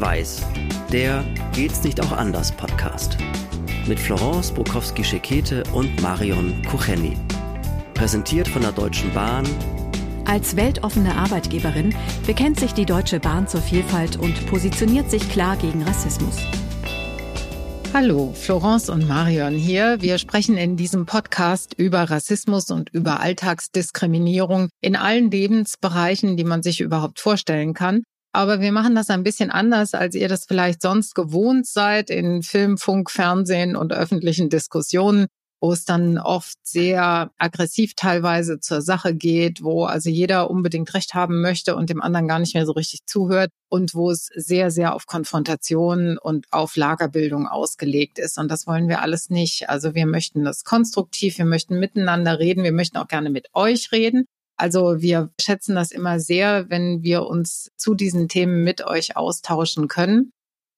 Schwarz-Weiß, der Geht's nicht auch anders Podcast. Mit Florence Bukowski-Schekete und Marion Kucheni. Präsentiert von der Deutschen Bahn. Als weltoffene Arbeitgeberin bekennt sich die Deutsche Bahn zur Vielfalt und positioniert sich klar gegen Rassismus. Hallo, Florence und Marion hier. Wir sprechen in diesem Podcast über Rassismus und über Alltagsdiskriminierung in allen Lebensbereichen, die man sich überhaupt vorstellen kann. Aber wir machen das ein bisschen anders, als ihr das vielleicht sonst gewohnt seid in Film, Funk, Fernsehen und öffentlichen Diskussionen wo es dann oft sehr aggressiv teilweise zur Sache geht, wo also jeder unbedingt Recht haben möchte und dem anderen gar nicht mehr so richtig zuhört und wo es sehr, sehr auf Konfrontation und auf Lagerbildung ausgelegt ist. Und das wollen wir alles nicht. Also wir möchten das konstruktiv, wir möchten miteinander reden, wir möchten auch gerne mit euch reden. Also wir schätzen das immer sehr, wenn wir uns zu diesen Themen mit euch austauschen können.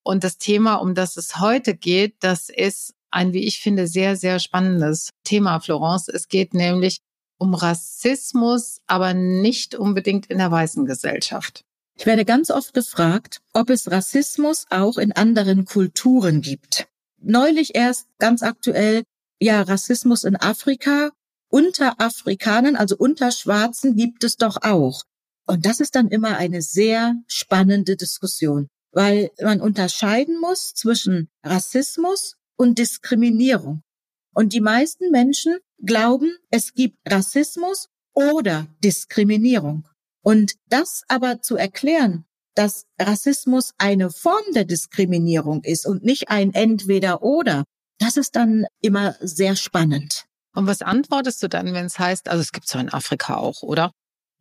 Und das Thema, um das es heute geht, das ist ein, wie ich finde, sehr, sehr spannendes Thema, Florence. Es geht nämlich um Rassismus, aber nicht unbedingt in der weißen Gesellschaft. Ich werde ganz oft gefragt, ob es Rassismus auch in anderen Kulturen gibt. Neulich erst ganz aktuell, ja, Rassismus in Afrika. Unter Afrikanern, also unter Schwarzen, gibt es doch auch. Und das ist dann immer eine sehr spannende Diskussion, weil man unterscheiden muss zwischen Rassismus und Diskriminierung. Und die meisten Menschen glauben, es gibt Rassismus oder Diskriminierung. Und das aber zu erklären, dass Rassismus eine Form der Diskriminierung ist und nicht ein Entweder oder, das ist dann immer sehr spannend. Und was antwortest du dann, wenn es heißt, also es gibt es in Afrika auch, oder?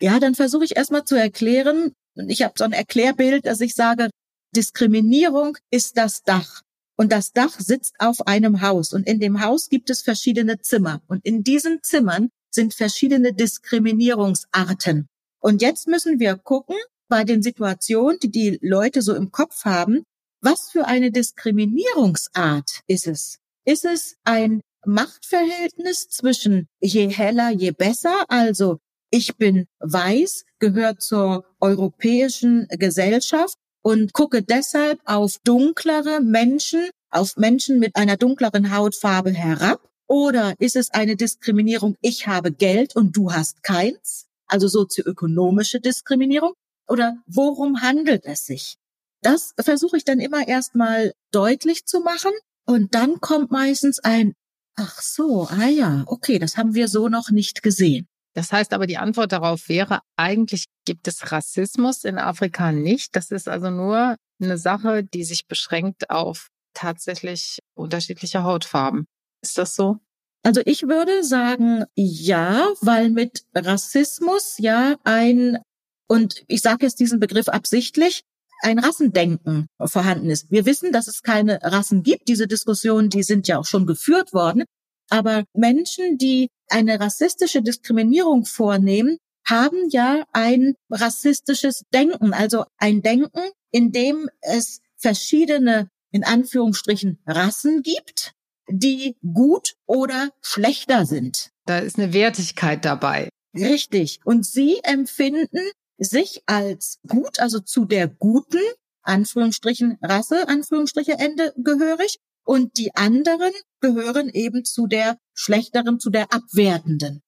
Ja, dann versuche ich erstmal zu erklären, und ich habe so ein Erklärbild, dass ich sage, Diskriminierung ist das Dach. Und das Dach sitzt auf einem Haus. Und in dem Haus gibt es verschiedene Zimmer. Und in diesen Zimmern sind verschiedene Diskriminierungsarten. Und jetzt müssen wir gucken, bei den Situationen, die die Leute so im Kopf haben, was für eine Diskriminierungsart ist es? Ist es ein Machtverhältnis zwischen je heller, je besser? Also ich bin weiß, gehört zur europäischen Gesellschaft und gucke deshalb auf dunklere Menschen, auf Menschen mit einer dunkleren Hautfarbe herab? Oder ist es eine Diskriminierung, ich habe Geld und du hast keins? Also sozioökonomische Diskriminierung? Oder worum handelt es sich? Das versuche ich dann immer erstmal deutlich zu machen. Und dann kommt meistens ein, ach so, ah ja, okay, das haben wir so noch nicht gesehen. Das heißt aber, die Antwort darauf wäre, eigentlich gibt es Rassismus in Afrika nicht. Das ist also nur eine Sache, die sich beschränkt auf tatsächlich unterschiedliche Hautfarben. Ist das so? Also ich würde sagen, ja, weil mit Rassismus ja ein, und ich sage jetzt diesen Begriff absichtlich, ein Rassendenken vorhanden ist. Wir wissen, dass es keine Rassen gibt. Diese Diskussionen, die sind ja auch schon geführt worden. Aber Menschen, die eine rassistische Diskriminierung vornehmen, haben ja ein rassistisches Denken, also ein Denken, in dem es verschiedene, in Anführungsstrichen, Rassen gibt, die gut oder schlechter sind. Da ist eine Wertigkeit dabei. Richtig. Und sie empfinden sich als gut, also zu der guten, Anführungsstrichen Rasse, Anführungsstriche Ende gehörig und die anderen gehören eben zu der schlechteren, zu der abwertenden.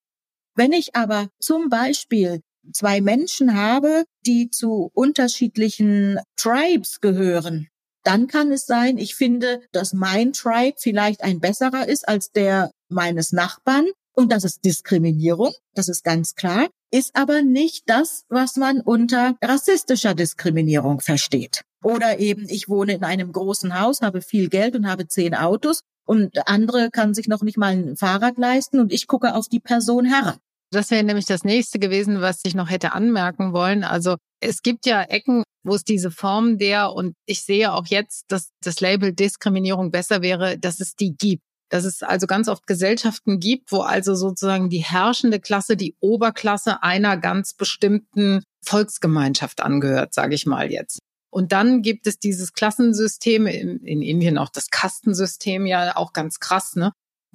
Wenn ich aber zum Beispiel zwei Menschen habe, die zu unterschiedlichen Tribes gehören, dann kann es sein, ich finde, dass mein Tribe vielleicht ein besserer ist als der meines Nachbarn. Und das ist Diskriminierung, das ist ganz klar, ist aber nicht das, was man unter rassistischer Diskriminierung versteht. Oder eben, ich wohne in einem großen Haus, habe viel Geld und habe zehn Autos und andere kann sich noch nicht mal ein Fahrrad leisten und ich gucke auf die Person herab. Das wäre nämlich das nächste gewesen, was ich noch hätte anmerken wollen. Also es gibt ja Ecken, wo es diese Form der, und ich sehe auch jetzt, dass das Label Diskriminierung besser wäre, dass es die gibt. Dass es also ganz oft Gesellschaften gibt, wo also sozusagen die herrschende Klasse, die Oberklasse einer ganz bestimmten Volksgemeinschaft angehört, sage ich mal jetzt. Und dann gibt es dieses Klassensystem, in, in Indien auch das Kastensystem, ja auch ganz krass, ne?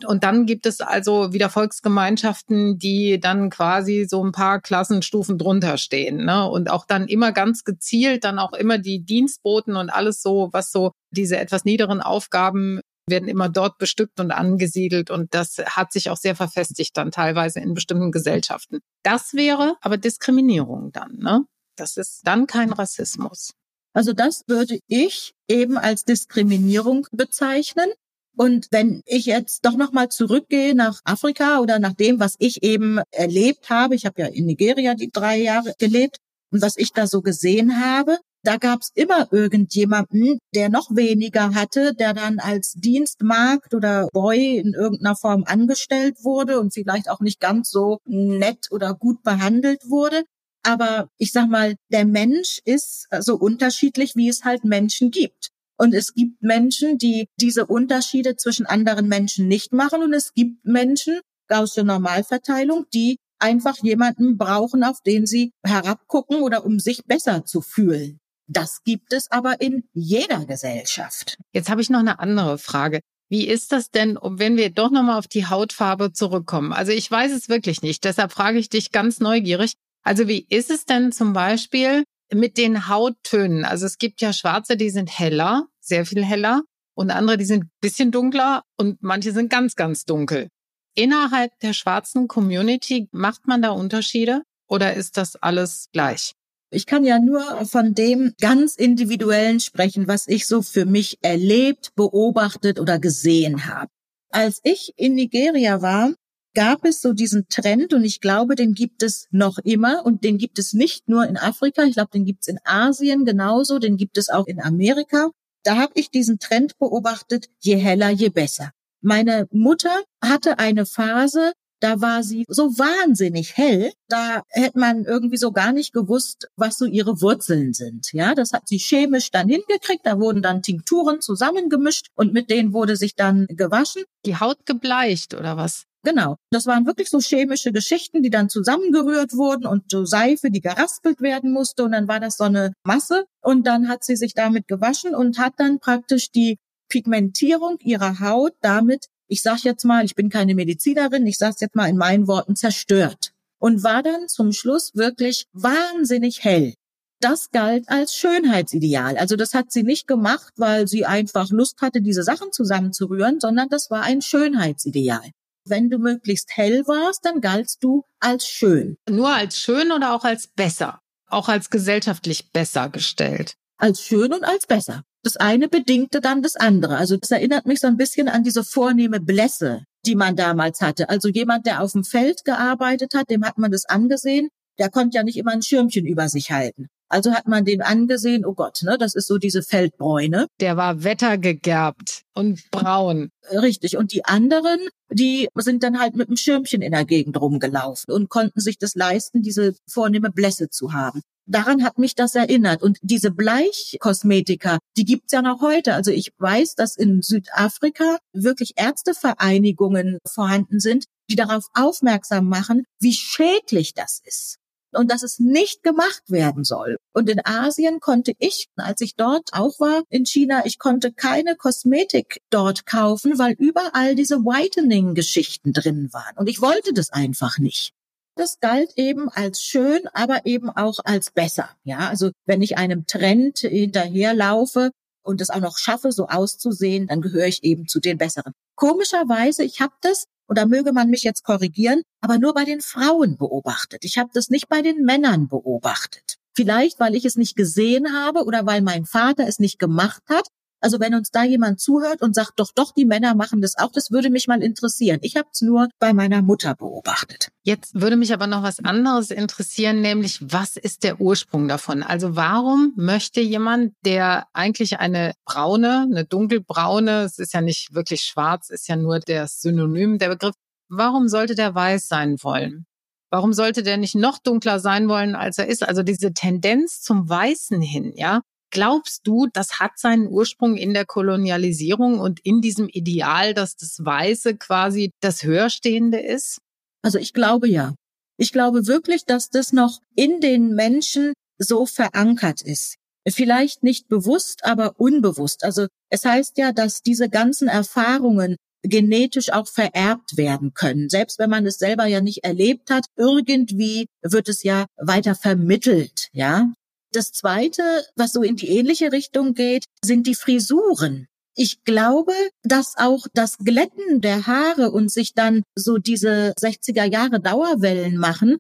Und dann gibt es also wieder Volksgemeinschaften, die dann quasi so ein paar Klassenstufen drunter stehen. Ne? Und auch dann immer ganz gezielt, dann auch immer die Dienstboten und alles so, was so diese etwas niederen Aufgaben werden immer dort bestückt und angesiedelt. Und das hat sich auch sehr verfestigt dann teilweise in bestimmten Gesellschaften. Das wäre aber Diskriminierung dann. Ne? Das ist dann kein Rassismus. Also das würde ich eben als Diskriminierung bezeichnen. Und wenn ich jetzt doch nochmal zurückgehe nach Afrika oder nach dem, was ich eben erlebt habe, ich habe ja in Nigeria die drei Jahre gelebt und was ich da so gesehen habe, da gab es immer irgendjemanden, der noch weniger hatte, der dann als Dienstmarkt oder Boy in irgendeiner Form angestellt wurde und vielleicht auch nicht ganz so nett oder gut behandelt wurde. Aber ich sag mal, der Mensch ist so unterschiedlich, wie es halt Menschen gibt. Und es gibt Menschen, die diese Unterschiede zwischen anderen Menschen nicht machen. Und es gibt Menschen, Gaußsche Normalverteilung, die einfach jemanden brauchen, auf den sie herabgucken oder um sich besser zu fühlen. Das gibt es aber in jeder Gesellschaft. Jetzt habe ich noch eine andere Frage. Wie ist das denn, wenn wir doch nochmal auf die Hautfarbe zurückkommen? Also ich weiß es wirklich nicht. Deshalb frage ich dich ganz neugierig. Also wie ist es denn zum Beispiel, mit den Hauttönen. Also es gibt ja Schwarze, die sind heller, sehr viel heller und andere, die sind bisschen dunkler und manche sind ganz, ganz dunkel. Innerhalb der schwarzen Community macht man da Unterschiede oder ist das alles gleich? Ich kann ja nur von dem ganz individuellen sprechen, was ich so für mich erlebt, beobachtet oder gesehen habe. Als ich in Nigeria war, gab es so diesen Trend und ich glaube, den gibt es noch immer und den gibt es nicht nur in Afrika, ich glaube, den gibt es in Asien genauso, den gibt es auch in Amerika. Da habe ich diesen Trend beobachtet, je heller, je besser. Meine Mutter hatte eine Phase, da war sie so wahnsinnig hell, da hätte man irgendwie so gar nicht gewusst, was so ihre Wurzeln sind. Ja, das hat sie chemisch dann hingekriegt. Da wurden dann Tinkturen zusammengemischt und mit denen wurde sich dann gewaschen. Die Haut gebleicht oder was? Genau. Das waren wirklich so chemische Geschichten, die dann zusammengerührt wurden und so Seife, die geraspelt werden musste. Und dann war das so eine Masse. Und dann hat sie sich damit gewaschen und hat dann praktisch die Pigmentierung ihrer Haut damit, ich sage jetzt mal, ich bin keine Medizinerin, ich sage jetzt mal in meinen Worten, zerstört. Und war dann zum Schluss wirklich wahnsinnig hell. Das galt als Schönheitsideal. Also das hat sie nicht gemacht, weil sie einfach Lust hatte, diese Sachen zusammenzurühren, sondern das war ein Schönheitsideal wenn du möglichst hell warst, dann galtst du als schön. Nur als schön oder auch als besser? Auch als gesellschaftlich besser gestellt? Als schön und als besser. Das eine bedingte dann das andere. Also das erinnert mich so ein bisschen an diese vornehme Blässe, die man damals hatte. Also jemand, der auf dem Feld gearbeitet hat, dem hat man das angesehen. Der konnte ja nicht immer ein Schirmchen über sich halten. Also hat man den angesehen, oh Gott, ne, das ist so diese Feldbräune. Der war wettergegerbt und braun. Richtig. Und die anderen, die sind dann halt mit einem Schirmchen in der Gegend rumgelaufen und konnten sich das leisten, diese vornehme Blässe zu haben. Daran hat mich das erinnert. Und diese Bleichkosmetika, die gibt's ja noch heute. Also ich weiß, dass in Südafrika wirklich Ärztevereinigungen vorhanden sind, die darauf aufmerksam machen, wie schädlich das ist und dass es nicht gemacht werden soll. Und in Asien konnte ich, als ich dort auch war, in China, ich konnte keine Kosmetik dort kaufen, weil überall diese Whitening-Geschichten drin waren. Und ich wollte das einfach nicht. Das galt eben als schön, aber eben auch als besser. Ja, also wenn ich einem Trend hinterherlaufe und es auch noch schaffe, so auszusehen, dann gehöre ich eben zu den Besseren. Komischerweise, ich habe das und da möge man mich jetzt korrigieren, aber nur bei den Frauen beobachtet. Ich habe das nicht bei den Männern beobachtet. Vielleicht, weil ich es nicht gesehen habe oder weil mein Vater es nicht gemacht hat, also wenn uns da jemand zuhört und sagt, doch, doch, die Männer machen das auch, das würde mich mal interessieren. Ich habe es nur bei meiner Mutter beobachtet. Jetzt würde mich aber noch was anderes interessieren, nämlich was ist der Ursprung davon? Also warum möchte jemand, der eigentlich eine braune, eine dunkelbraune, es ist ja nicht wirklich schwarz, ist ja nur der Synonym, der Begriff, warum sollte der weiß sein wollen? Warum sollte der nicht noch dunkler sein wollen, als er ist? Also diese Tendenz zum Weißen hin, ja, Glaubst du, das hat seinen Ursprung in der Kolonialisierung und in diesem Ideal, dass das Weiße quasi das Höherstehende ist? Also ich glaube ja. Ich glaube wirklich, dass das noch in den Menschen so verankert ist. Vielleicht nicht bewusst, aber unbewusst. Also es heißt ja, dass diese ganzen Erfahrungen genetisch auch vererbt werden können. Selbst wenn man es selber ja nicht erlebt hat, irgendwie wird es ja weiter vermittelt, ja. Das zweite, was so in die ähnliche Richtung geht, sind die Frisuren. Ich glaube, dass auch das Glätten der Haare und sich dann so diese 60er Jahre Dauerwellen machen,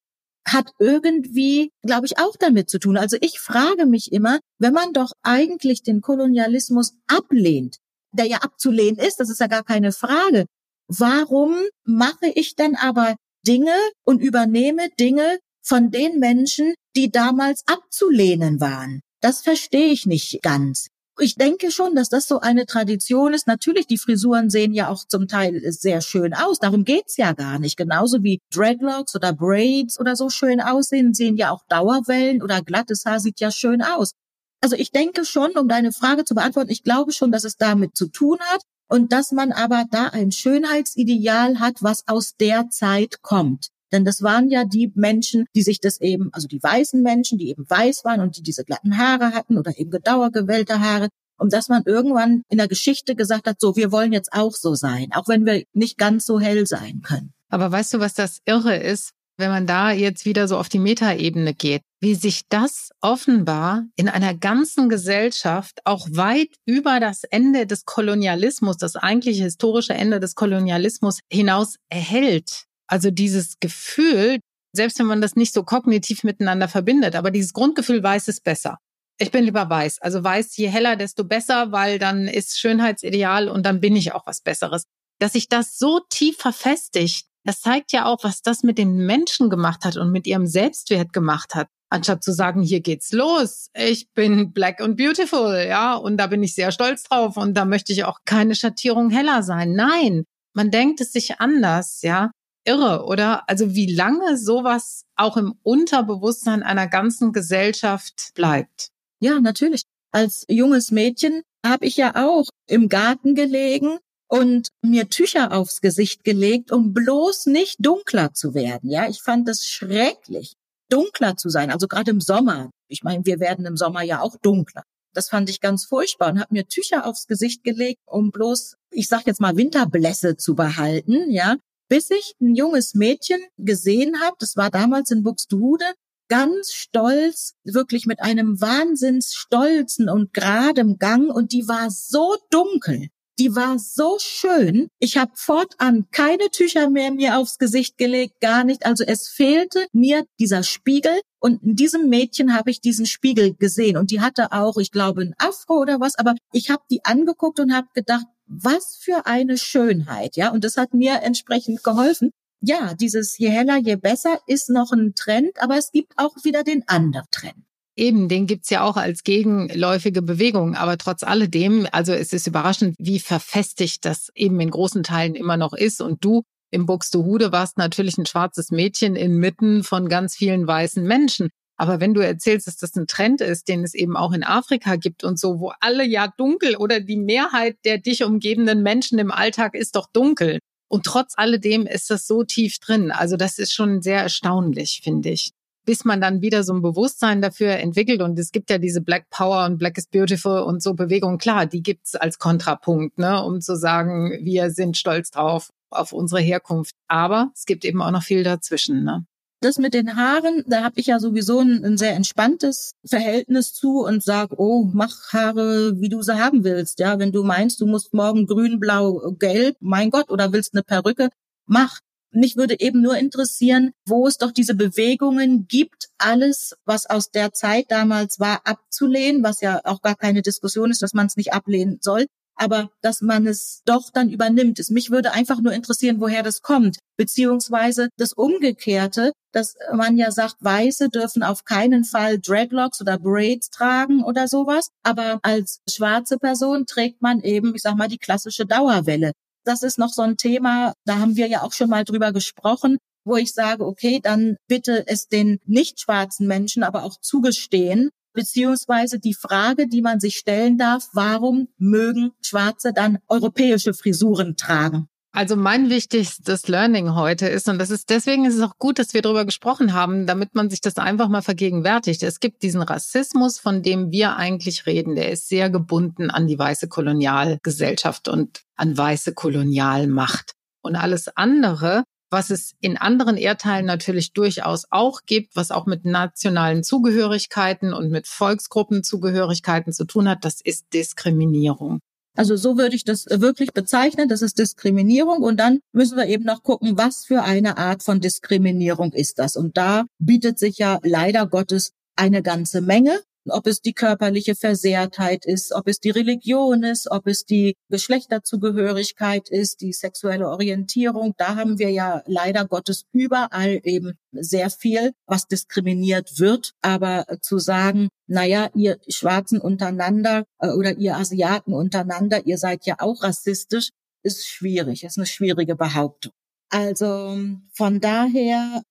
hat irgendwie, glaube ich, auch damit zu tun. Also ich frage mich immer, wenn man doch eigentlich den Kolonialismus ablehnt, der ja abzulehnen ist, das ist ja gar keine Frage, warum mache ich dann aber Dinge und übernehme Dinge von den Menschen, die damals abzulehnen waren? Das verstehe ich nicht ganz ich denke schon, dass das so eine Tradition ist. Natürlich, die Frisuren sehen ja auch zum Teil sehr schön aus. Darum geht's ja gar nicht. Genauso wie Dreadlocks oder Braids oder so schön aussehen, sehen ja auch Dauerwellen oder glattes Haar sieht ja schön aus. Also ich denke schon, um deine Frage zu beantworten, ich glaube schon, dass es damit zu tun hat und dass man aber da ein Schönheitsideal hat, was aus der Zeit kommt. Denn das waren ja die Menschen, die sich das eben, also die weißen Menschen, die eben weiß waren und die diese glatten Haare hatten oder eben gedauergewellte Haare. Und dass man irgendwann in der Geschichte gesagt hat, so, wir wollen jetzt auch so sein, auch wenn wir nicht ganz so hell sein können. Aber weißt du, was das Irre ist, wenn man da jetzt wieder so auf die Metaebene geht, wie sich das offenbar in einer ganzen Gesellschaft auch weit über das Ende des Kolonialismus, das eigentliche historische Ende des Kolonialismus hinaus erhält. Also dieses Gefühl, selbst wenn man das nicht so kognitiv miteinander verbindet, aber dieses Grundgefühl weiß es besser. Ich bin lieber weiß. Also weiß, je heller, desto besser, weil dann ist Schönheitsideal und dann bin ich auch was Besseres. Dass sich das so tief verfestigt, das zeigt ja auch, was das mit den Menschen gemacht hat und mit ihrem Selbstwert gemacht hat. Anstatt zu sagen, hier geht's los, ich bin black and beautiful, ja, und da bin ich sehr stolz drauf und da möchte ich auch keine Schattierung heller sein. Nein, man denkt es sich anders, ja irre, oder? Also wie lange sowas auch im Unterbewusstsein einer ganzen Gesellschaft bleibt. Ja, natürlich. Als junges Mädchen habe ich ja auch im Garten gelegen und mir Tücher aufs Gesicht gelegt, um bloß nicht dunkler zu werden. Ja, ich fand es schrecklich, dunkler zu sein. Also gerade im Sommer. Ich meine, wir werden im Sommer ja auch dunkler. Das fand ich ganz furchtbar und habe mir Tücher aufs Gesicht gelegt, um bloß, ich sag jetzt mal, Winterblässe zu behalten, ja bis ich ein junges Mädchen gesehen habe, das war damals in Buxtehude, ganz stolz, wirklich mit einem wahnsinns stolzen und geradem Gang und die war so dunkel. Die war so schön. Ich habe fortan keine Tücher mehr mir aufs Gesicht gelegt, gar nicht. Also es fehlte mir dieser Spiegel. Und in diesem Mädchen habe ich diesen Spiegel gesehen. Und die hatte auch, ich glaube, ein Afro oder was. Aber ich habe die angeguckt und habe gedacht, was für eine Schönheit, ja. Und das hat mir entsprechend geholfen. Ja, dieses je heller, je besser ist noch ein Trend, aber es gibt auch wieder den anderen Trend. Eben, den gibt's ja auch als gegenläufige Bewegung. Aber trotz alledem, also es ist überraschend, wie verfestigt das eben in großen Teilen immer noch ist. Und du im Buxtehude warst natürlich ein schwarzes Mädchen inmitten von ganz vielen weißen Menschen. Aber wenn du erzählst, dass das ein Trend ist, den es eben auch in Afrika gibt und so, wo alle ja dunkel oder die Mehrheit der dich umgebenden Menschen im Alltag ist doch dunkel. Und trotz alledem ist das so tief drin. Also das ist schon sehr erstaunlich, finde ich. Bis man dann wieder so ein Bewusstsein dafür entwickelt. Und es gibt ja diese Black Power und Black is Beautiful und so Bewegungen. Klar, die gibt's als Kontrapunkt, ne, um zu sagen, wir sind stolz drauf auf unsere Herkunft. Aber es gibt eben auch noch viel dazwischen. Ne? Das mit den Haaren, da habe ich ja sowieso ein, ein, sehr entspanntes Verhältnis zu und sag, oh, mach Haare, wie du sie haben willst. Ja, wenn du meinst, du musst morgen grün, blau, gelb, mein Gott, oder willst eine Perücke, mach. Mich würde eben nur interessieren, wo es doch diese Bewegungen gibt, alles, was aus der Zeit damals war, abzulehnen, was ja auch gar keine Diskussion ist, dass man es nicht ablehnen soll aber dass man es doch dann übernimmt. Es mich würde einfach nur interessieren, woher das kommt, beziehungsweise das Umgekehrte, dass man ja sagt, Weiße dürfen auf keinen Fall Dreadlocks oder Braids tragen oder sowas, aber als schwarze Person trägt man eben, ich sag mal, die klassische Dauerwelle. Das ist noch so ein Thema, da haben wir ja auch schon mal drüber gesprochen, wo ich sage, okay, dann bitte es den nicht schwarzen Menschen aber auch zugestehen, beziehungsweise die Frage, die man sich stellen darf, warum mögen Schwarze dann europäische Frisuren tragen? Also mein wichtigstes Learning heute ist, und das ist deswegen ist es auch gut, dass wir darüber gesprochen haben, damit man sich das einfach mal vergegenwärtigt. Es gibt diesen Rassismus, von dem wir eigentlich reden. Der ist sehr gebunden an die weiße Kolonialgesellschaft und an weiße Kolonialmacht. Und alles andere, was es in anderen Erdteilen natürlich durchaus auch gibt, was auch mit nationalen Zugehörigkeiten und mit Volksgruppenzugehörigkeiten zu tun hat, das ist Diskriminierung. Also so würde ich das wirklich bezeichnen. Das ist Diskriminierung. Und dann müssen wir eben noch gucken, was für eine Art von Diskriminierung ist das. Und da bietet sich ja leider Gottes eine ganze Menge ob es die körperliche Versehrtheit ist, ob es die Religion ist, ob es die Geschlechterzugehörigkeit ist, die sexuelle Orientierung. Da haben wir ja leider Gottes überall eben sehr viel, was diskriminiert wird. Aber zu sagen, naja, ihr Schwarzen untereinander äh, oder ihr Asiaten untereinander, ihr seid ja auch rassistisch, ist schwierig, ist eine schwierige Behauptung. Also von daher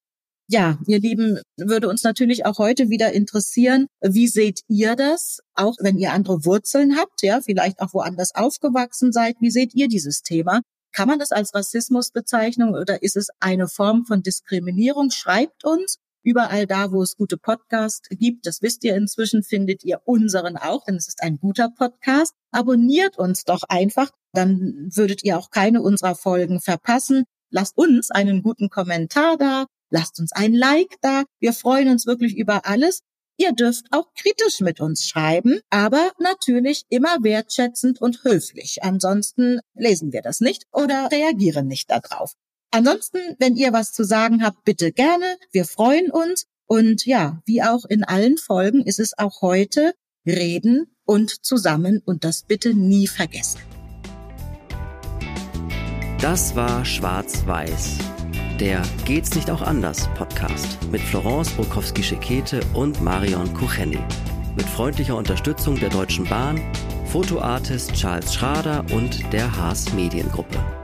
ja, ihr Lieben, würde uns natürlich auch heute wieder interessieren, wie seht ihr das? Auch wenn ihr andere Wurzeln habt, ja, vielleicht auch woanders aufgewachsen seid, wie seht ihr dieses Thema? Kann man das als Rassismus bezeichnen oder ist es eine Form von Diskriminierung? Schreibt uns. Überall da, wo es gute Podcasts gibt, das wisst ihr inzwischen, findet ihr unseren auch, denn es ist ein guter Podcast. Abonniert uns doch einfach, dann würdet ihr auch keine unserer Folgen verpassen. Lasst uns einen guten Kommentar da, Lasst uns ein Like da. Wir freuen uns wirklich über alles. Ihr dürft auch kritisch mit uns schreiben, aber natürlich immer wertschätzend und höflich. Ansonsten lesen wir das nicht oder reagieren nicht darauf. Ansonsten, wenn ihr was zu sagen habt, bitte gerne. Wir freuen uns. Und ja, wie auch in allen Folgen ist es auch heute reden und zusammen und das bitte nie vergessen. Das war Schwarz-Weiß der Geht's nicht auch anders Podcast mit Florence Brokowski-Schekete und Marion Kucheni. Mit freundlicher Unterstützung der Deutschen Bahn, Fotoartist Charles Schrader und der Haas Mediengruppe.